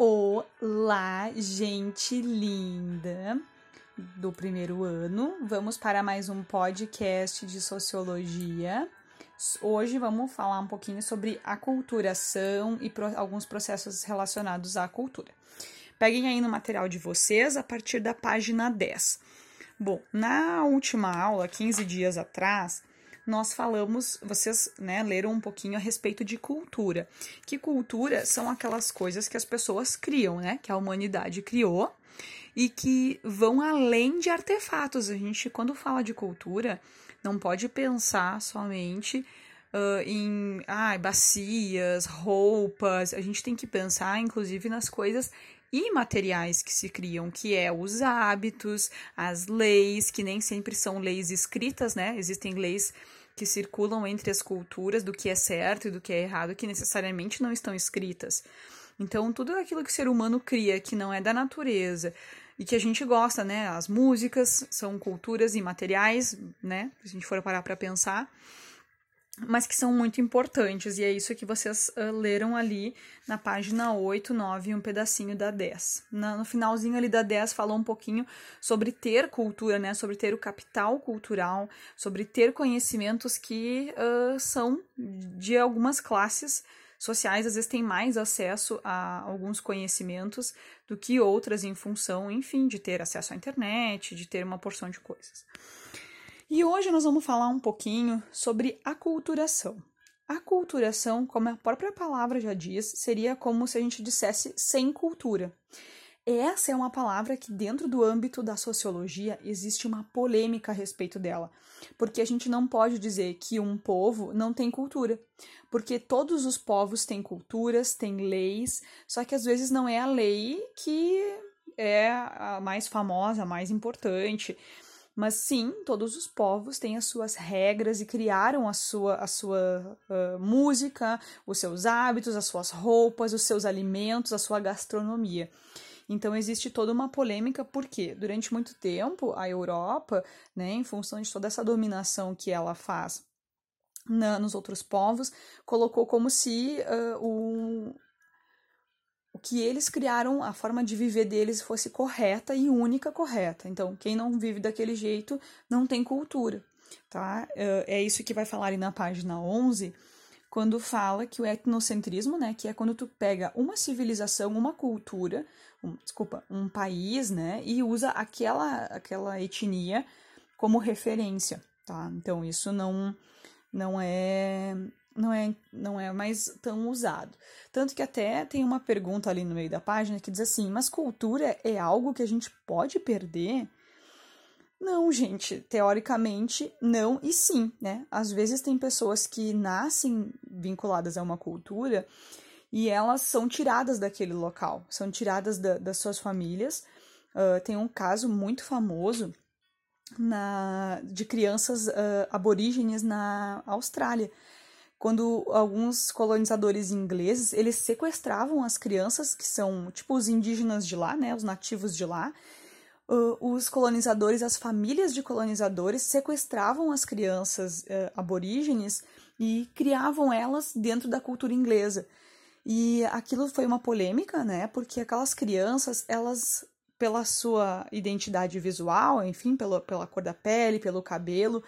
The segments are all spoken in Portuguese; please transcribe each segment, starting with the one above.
Olá, gente linda do primeiro ano. Vamos para mais um podcast de sociologia. Hoje vamos falar um pouquinho sobre aculturação e pro, alguns processos relacionados à cultura. Peguem aí no material de vocês a partir da página 10. Bom, na última aula, 15 dias atrás, nós falamos, vocês né, leram um pouquinho a respeito de cultura. Que cultura são aquelas coisas que as pessoas criam, né? Que a humanidade criou e que vão além de artefatos. A gente, quando fala de cultura, não pode pensar somente uh, em ah, bacias, roupas. A gente tem que pensar, inclusive, nas coisas imateriais que se criam, que é os hábitos, as leis, que nem sempre são leis escritas, né? Existem leis que circulam entre as culturas do que é certo e do que é errado, que necessariamente não estão escritas. Então, tudo aquilo que o ser humano cria, que não é da natureza, e que a gente gosta, né? As músicas são culturas imateriais, né? Se a gente for parar para pensar mas que são muito importantes, e é isso que vocês uh, leram ali na página 8, 9 e um pedacinho da 10. Na, no finalzinho ali da 10 falou um pouquinho sobre ter cultura, né, sobre ter o capital cultural, sobre ter conhecimentos que uh, são de algumas classes sociais, às vezes têm mais acesso a alguns conhecimentos do que outras em função, enfim, de ter acesso à internet, de ter uma porção de coisas. E hoje nós vamos falar um pouquinho sobre aculturação. Aculturação, como a própria palavra já diz, seria como se a gente dissesse sem cultura. Essa é uma palavra que, dentro do âmbito da sociologia, existe uma polêmica a respeito dela. Porque a gente não pode dizer que um povo não tem cultura. Porque todos os povos têm culturas, têm leis, só que às vezes não é a lei que é a mais famosa, a mais importante. Mas sim, todos os povos têm as suas regras e criaram a sua, a sua uh, música, os seus hábitos, as suas roupas, os seus alimentos, a sua gastronomia. Então existe toda uma polêmica porque durante muito tempo a Europa, né, em função de toda essa dominação que ela faz na, nos outros povos, colocou como se uh, o que eles criaram, a forma de viver deles fosse correta e única correta. Então, quem não vive daquele jeito não tem cultura, tá? É, é isso que vai falar ali na página 11, quando fala que o etnocentrismo, né, que é quando tu pega uma civilização, uma cultura, um, desculpa, um país, né, e usa aquela aquela etnia como referência, tá? Então, isso não não é não é, não é mais tão usado. Tanto que até tem uma pergunta ali no meio da página que diz assim: mas cultura é algo que a gente pode perder? Não, gente, teoricamente não e sim, né? Às vezes tem pessoas que nascem vinculadas a uma cultura e elas são tiradas daquele local, são tiradas da, das suas famílias. Uh, tem um caso muito famoso na, de crianças uh, aborígenes na Austrália quando alguns colonizadores ingleses, eles sequestravam as crianças, que são tipo os indígenas de lá, né, os nativos de lá, uh, os colonizadores, as famílias de colonizadores sequestravam as crianças uh, aborígenes e criavam elas dentro da cultura inglesa. E aquilo foi uma polêmica, né, porque aquelas crianças, elas pela sua identidade visual, enfim, pela, pela cor da pele, pelo cabelo,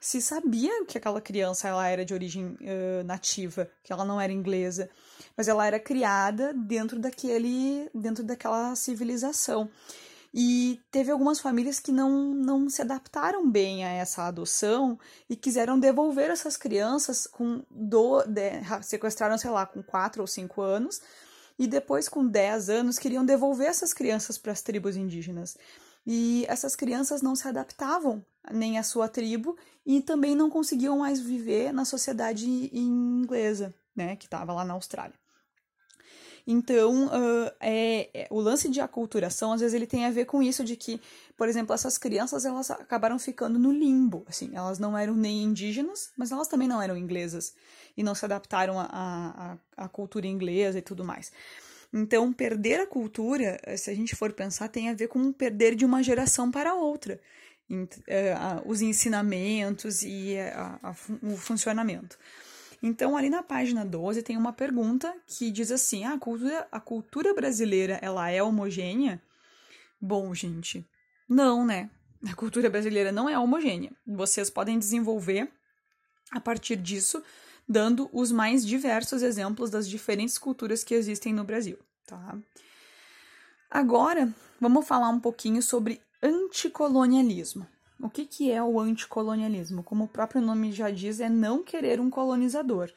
se sabia que aquela criança ela era de origem uh, nativa, que ela não era inglesa, mas ela era criada dentro daquele, dentro daquela civilização. E teve algumas famílias que não, não se adaptaram bem a essa adoção e quiseram devolver essas crianças com do, de, sequestraram, sei lá, com quatro ou cinco anos, e depois, com dez anos, queriam devolver essas crianças para as tribos indígenas. E essas crianças não se adaptavam nem à sua tribo e também não conseguiam mais viver na sociedade inglesa, né, que estava lá na Austrália. Então, uh, é, é, o lance de aculturação, às vezes, ele tem a ver com isso de que, por exemplo, essas crianças, elas acabaram ficando no limbo, assim, elas não eram nem indígenas, mas elas também não eram inglesas, e não se adaptaram à cultura inglesa e tudo mais. Então, perder a cultura, se a gente for pensar, tem a ver com perder de uma geração para outra é, os ensinamentos e a, o funcionamento. Então, ali na página 12 tem uma pergunta que diz assim: ah, a, cultura, a cultura brasileira ela é homogênea? Bom, gente, não, né? A cultura brasileira não é homogênea. Vocês podem desenvolver a partir disso, dando os mais diversos exemplos das diferentes culturas que existem no Brasil, tá? Agora, vamos falar um pouquinho sobre anticolonialismo. O que, que é o anticolonialismo? Como o próprio nome já diz, é não querer um colonizador.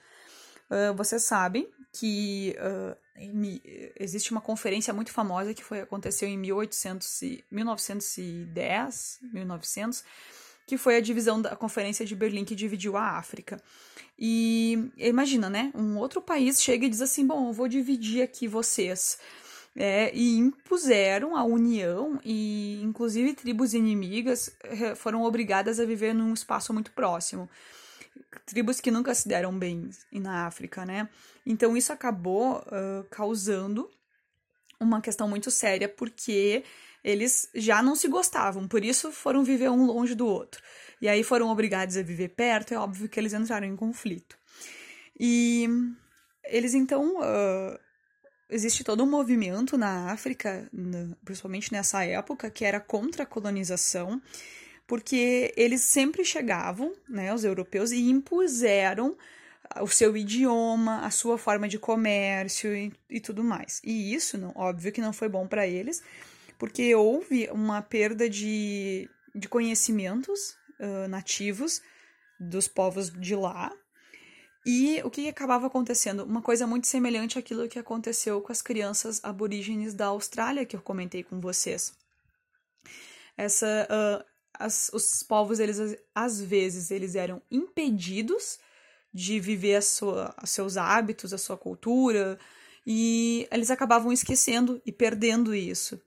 Uh, vocês sabem que uh, em, existe uma conferência muito famosa que foi aconteceu em 1800 e, 1910, 1900, que foi a divisão da Conferência de Berlim que dividiu a África. E imagina, né? Um outro país chega e diz assim: bom, eu vou dividir aqui vocês. É, e impuseram a união e inclusive tribos inimigas eh, foram obrigadas a viver num espaço muito próximo tribos que nunca se deram bem na África né então isso acabou uh, causando uma questão muito séria porque eles já não se gostavam por isso foram viver um longe do outro e aí foram obrigados a viver perto é óbvio que eles entraram em conflito e eles então uh, existe todo um movimento na África, principalmente nessa época, que era contra a colonização, porque eles sempre chegavam, né, os europeus, e impuseram o seu idioma, a sua forma de comércio e, e tudo mais. E isso, não, óbvio que não foi bom para eles, porque houve uma perda de, de conhecimentos uh, nativos dos povos de lá, e o que acabava acontecendo? Uma coisa muito semelhante àquilo que aconteceu com as crianças aborígenes da Austrália, que eu comentei com vocês. Essa, uh, as, os povos, eles às vezes, eles eram impedidos de viver a sua, seus hábitos, a sua cultura, e eles acabavam esquecendo e perdendo isso.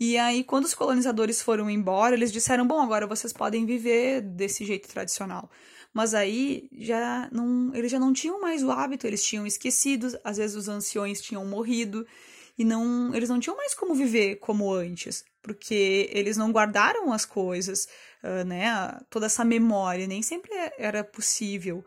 E aí, quando os colonizadores foram embora, eles disseram: bom, agora vocês podem viver desse jeito tradicional. Mas aí já não, eles já não tinham mais o hábito, eles tinham esquecido, às vezes os anciões tinham morrido e não, eles não tinham mais como viver como antes, porque eles não guardaram as coisas, uh, né, toda essa memória, nem sempre era possível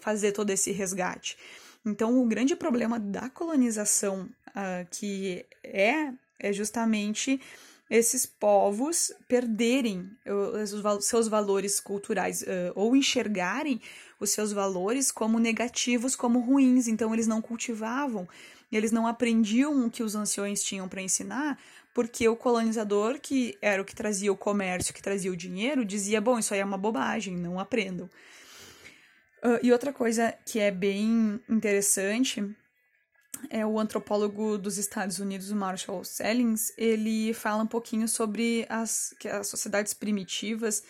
fazer todo esse resgate. Então, o grande problema da colonização uh, que é é justamente esses povos perderem os seus valores culturais ou enxergarem os seus valores como negativos, como ruins. Então, eles não cultivavam, eles não aprendiam o que os anciões tinham para ensinar, porque o colonizador, que era o que trazia o comércio, que trazia o dinheiro, dizia: bom, isso aí é uma bobagem, não aprendam. E outra coisa que é bem interessante é o antropólogo dos Estados Unidos, Marshall Sellings, ele fala um pouquinho sobre as, que as sociedades primitivas,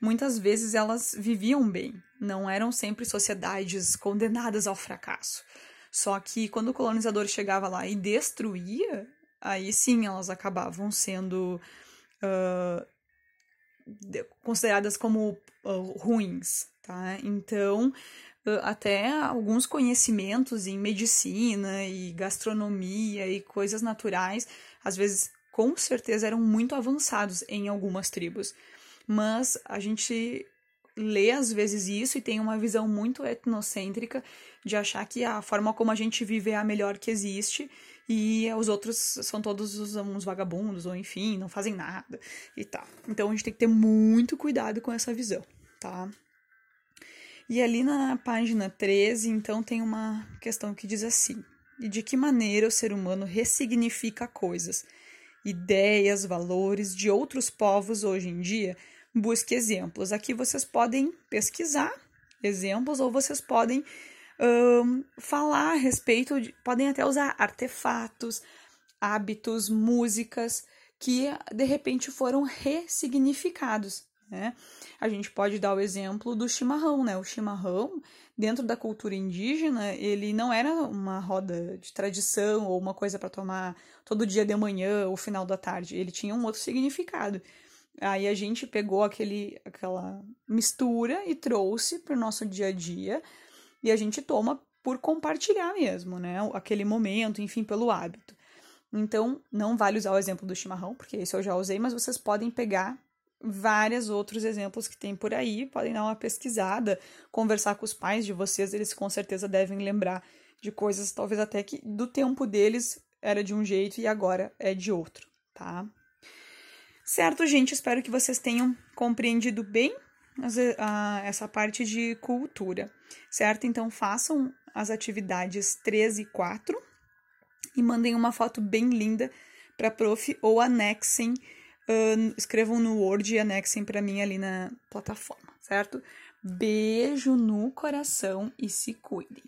muitas vezes elas viviam bem, não eram sempre sociedades condenadas ao fracasso. Só que quando o colonizador chegava lá e destruía, aí sim elas acabavam sendo uh, consideradas como uh, ruins, tá? Então, até alguns conhecimentos em medicina e gastronomia e coisas naturais, às vezes com certeza eram muito avançados em algumas tribos. Mas a gente lê às vezes isso e tem uma visão muito etnocêntrica de achar que a forma como a gente vive é a melhor que existe e os outros são todos uns vagabundos ou enfim, não fazem nada e tal. Então a gente tem que ter muito cuidado com essa visão, tá? E ali na página 13, então, tem uma questão que diz assim: e de que maneira o ser humano ressignifica coisas, ideias, valores de outros povos hoje em dia? Busque exemplos. Aqui vocês podem pesquisar exemplos ou vocês podem um, falar a respeito, de, podem até usar artefatos, hábitos, músicas que de repente foram ressignificados né? A gente pode dar o exemplo do chimarrão, né? O chimarrão, dentro da cultura indígena, ele não era uma roda de tradição ou uma coisa para tomar todo dia de manhã ou final da tarde. Ele tinha um outro significado. Aí a gente pegou aquele, aquela mistura e trouxe para o nosso dia a dia e a gente toma por compartilhar mesmo, né? Aquele momento, enfim, pelo hábito. Então, não vale usar o exemplo do chimarrão, porque esse eu já usei, mas vocês podem pegar vários outros exemplos que tem por aí. Podem dar uma pesquisada, conversar com os pais de vocês, eles com certeza devem lembrar de coisas, talvez até que do tempo deles era de um jeito e agora é de outro, tá? Certo, gente? Espero que vocês tenham compreendido bem essa parte de cultura, certo? Então façam as atividades 3 e 4 e mandem uma foto bem linda para prof ou anexem, uh, escrevam no Word e anexem para mim ali na plataforma, certo? Beijo no coração e se cuidem.